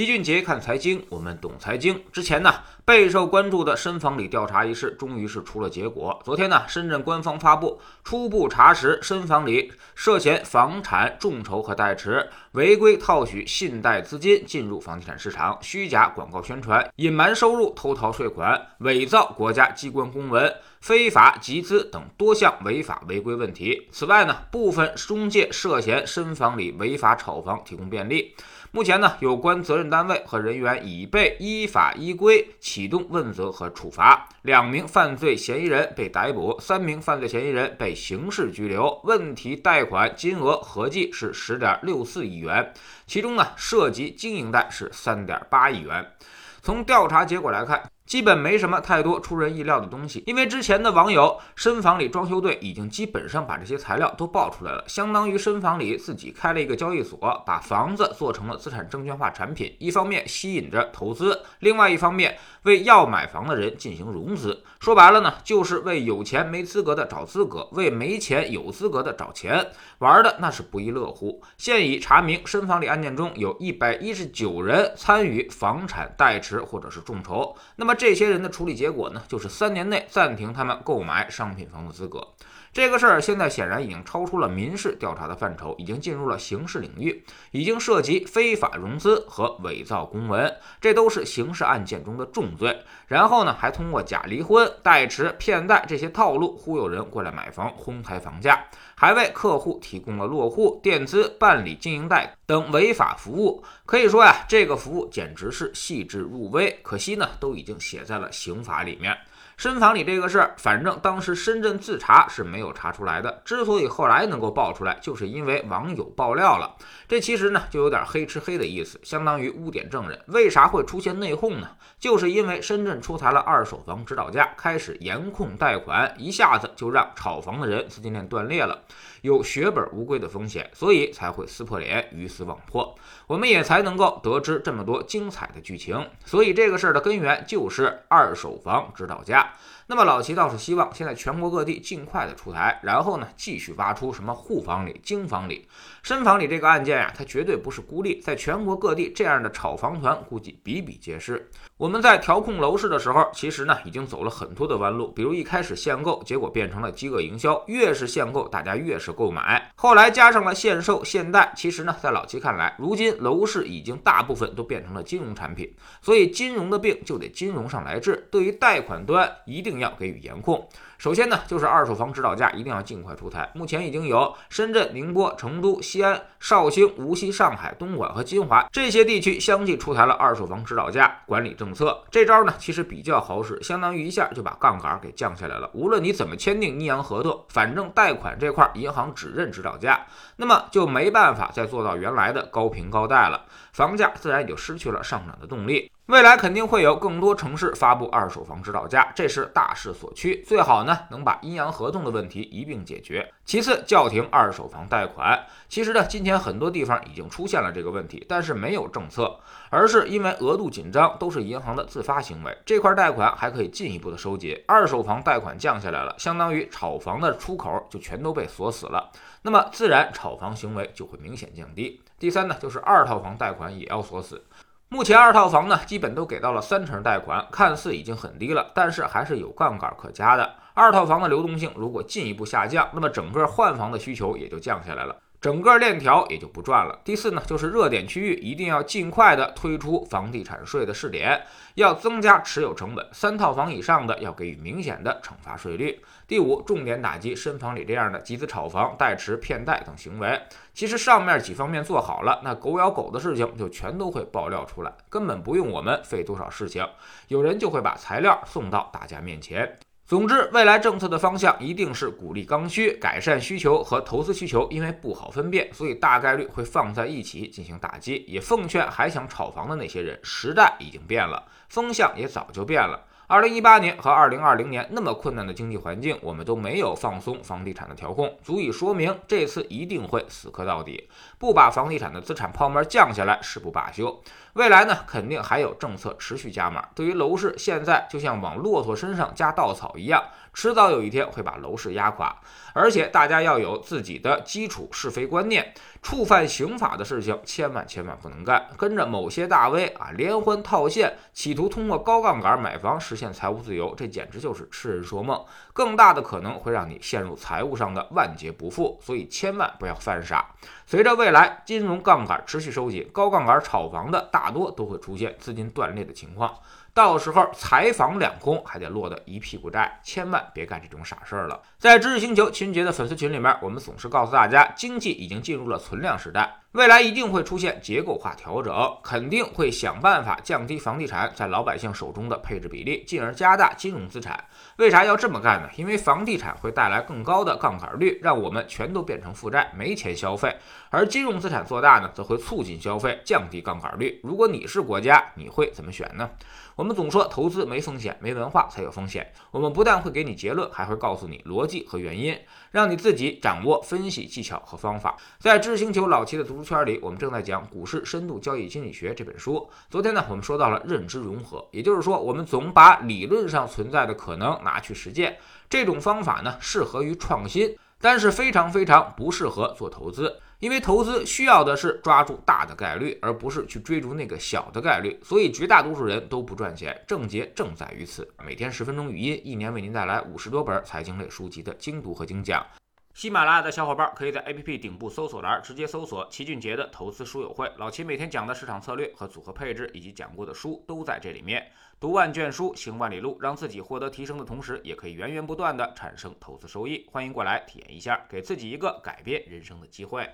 齐俊杰看财经，我们懂财经。之前呢，备受关注的深房里调查一事，终于是出了结果。昨天呢，深圳官方发布初步查实，深房里涉嫌房产众筹和代持，违规套取信贷资金进入房地产市场，虚假广告宣传，隐瞒收入，偷逃税款，伪造国家机关公文，非法集资等多项违法违规问题。此外呢，部分中介涉嫌深房里违法炒房，提供便利。目前呢，有关责任单位和人员已被依法依规启动问责和处罚，两名犯罪嫌疑人被逮捕，三名犯罪嫌疑人被刑事拘留。问题贷款金额合计是十点六四亿元，其中呢，涉及经营贷是三点八亿元。从调查结果来看。基本没什么太多出人意料的东西，因为之前的网友深房里装修队已经基本上把这些材料都爆出来了，相当于深房里自己开了一个交易所，把房子做成了资产证券化产品，一方面吸引着投资，另外一方面为要买房的人进行融资。说白了呢，就是为有钱没资格的找资格，为没钱有资格的找钱，玩的那是不亦乐乎。现已查明，深房里案件中有一百一十九人参与房产代持或者是众筹，那么。这些人的处理结果呢，就是三年内暂停他们购买商品房的资格。这个事儿现在显然已经超出了民事调查的范畴，已经进入了刑事领域，已经涉及非法融资和伪造公文，这都是刑事案件中的重罪。然后呢，还通过假离婚、代持、骗贷这些套路忽悠人过来买房，哄抬房价，还为客户提供了落户、垫资、办理经营贷等违法服务。可以说呀，这个服务简直是细致入微。可惜呢，都已经写在了刑法里面。深房里这个事儿，反正当时深圳自查是没有查出来的。之所以后来能够爆出来，就是因为网友爆料了。这其实呢，就有点黑吃黑的意思，相当于污点证人。为啥会出现内讧呢？就是因为深圳出台了二手房指导价，开始严控贷款，一下子就让炒房的人资金链断裂了，有血本无归的风险，所以才会撕破脸，鱼死网破。我们也才能够得知这么多精彩的剧情。所以这个事儿的根源就是二手房指导价。那么老齐倒是希望现在全国各地尽快的出台，然后呢继续挖出什么沪房里、京房里、深房里这个案件呀，它绝对不是孤立，在全国各地这样的炒房团估计比比皆是。我们在调控楼市的时候，其实呢已经走了很多的弯路，比如一开始限购，结果变成了饥饿营销，越是限购，大家越是购买，后来加上了限售、限贷，其实呢在老齐看来，如今楼市已经大部分都变成了金融产品，所以金融的病就得金融上来治，对于贷款端。一定要给予严控。首先呢，就是二手房指导价一定要尽快出台。目前已经有深圳、宁波、成都、西安、绍兴、无锡、上海、东莞和金华这些地区相继出台了二手房指导价管理政策。这招呢，其实比较好使，相当于一下就把杠杆给降下来了。无论你怎么签订阴阳合同，反正贷款这块银行只认指导价，那么就没办法再做到原来的高评高贷了，房价自然也就失去了上涨的动力。未来肯定会有更多城市发布二手房指导价，这是大势所趋。最好呢能把阴阳合同的问题一并解决。其次，叫停二手房贷款。其实呢，今天很多地方已经出现了这个问题，但是没有政策，而是因为额度紧张，都是银行的自发行为。这块贷款还可以进一步的收紧。二手房贷款降下来了，相当于炒房的出口就全都被锁死了，那么自然炒房行为就会明显降低。第三呢，就是二套房贷款也要锁死。目前二套房呢，基本都给到了三成贷款，看似已经很低了，但是还是有杠杆可加的。二套房的流动性如果进一步下降，那么整个换房的需求也就降下来了。整个链条也就不转了。第四呢，就是热点区域一定要尽快的推出房地产税的试点，要增加持有成本，三套房以上的要给予明显的惩罚税率。第五，重点打击深房里这样的集资炒房、代持骗贷等行为。其实上面几方面做好了，那狗咬狗的事情就全都会爆料出来，根本不用我们费多少事情，有人就会把材料送到大家面前。总之，未来政策的方向一定是鼓励刚需，改善需求和投资需求，因为不好分辨，所以大概率会放在一起进行打击。也奉劝还想炒房的那些人，时代已经变了，风向也早就变了。二零一八年和二零二零年那么困难的经济环境，我们都没有放松房地产的调控，足以说明这次一定会死磕到底，不把房地产的资产泡沫降下来誓不罢休。未来呢，肯定还有政策持续加码。对于楼市，现在就像往骆驼身上加稻草一样，迟早有一天会把楼市压垮。而且大家要有自己的基础是非观念，触犯刑法的事情千万千万不能干。跟着某些大 V 啊连环套现，企图通过高杠杆买房实现财务自由，这简直就是痴人说梦。更大的可能会让你陷入财务上的万劫不复，所以千万不要犯傻。随着未来金融杠杆持续收紧，高杠杆炒房的大大多都会出现资金断裂的情况。到时候财房两空，还得落得一屁股债，千万别干这种傻事儿了。在知识星球秦杰的粉丝群里面，我们总是告诉大家，经济已经进入了存量时代。未来一定会出现结构化调整，肯定会想办法降低房地产在老百姓手中的配置比例，进而加大金融资产。为啥要这么干呢？因为房地产会带来更高的杠杆率，让我们全都变成负债，没钱消费；而金融资产做大呢，则会促进消费，降低杠杆率。如果你是国家，你会怎么选呢？我们总说投资没风险，没文化才有风险。我们不但会给你结论，还会告诉你逻辑和原因，让你自己掌握分析技巧和方法。在知识星球老齐的读书。圈里，我们正在讲《股市深度交易心理学》这本书。昨天呢，我们说到了认知融合，也就是说，我们总把理论上存在的可能拿去实践。这种方法呢，适合于创新，但是非常非常不适合做投资，因为投资需要的是抓住大的概率，而不是去追逐那个小的概率。所以，绝大多数人都不赚钱。症结正在于此。每天十分钟语音，一年为您带来五十多本财经类书籍的精读和精讲。喜马拉雅的小伙伴可以在 APP 顶部搜索栏直接搜索齐俊杰的投资书友会，老齐每天讲的市场策略和组合配置，以及讲过的书都在这里面。读万卷书，行万里路，让自己获得提升的同时，也可以源源不断的产生投资收益。欢迎过来体验一下，给自己一个改变人生的机会。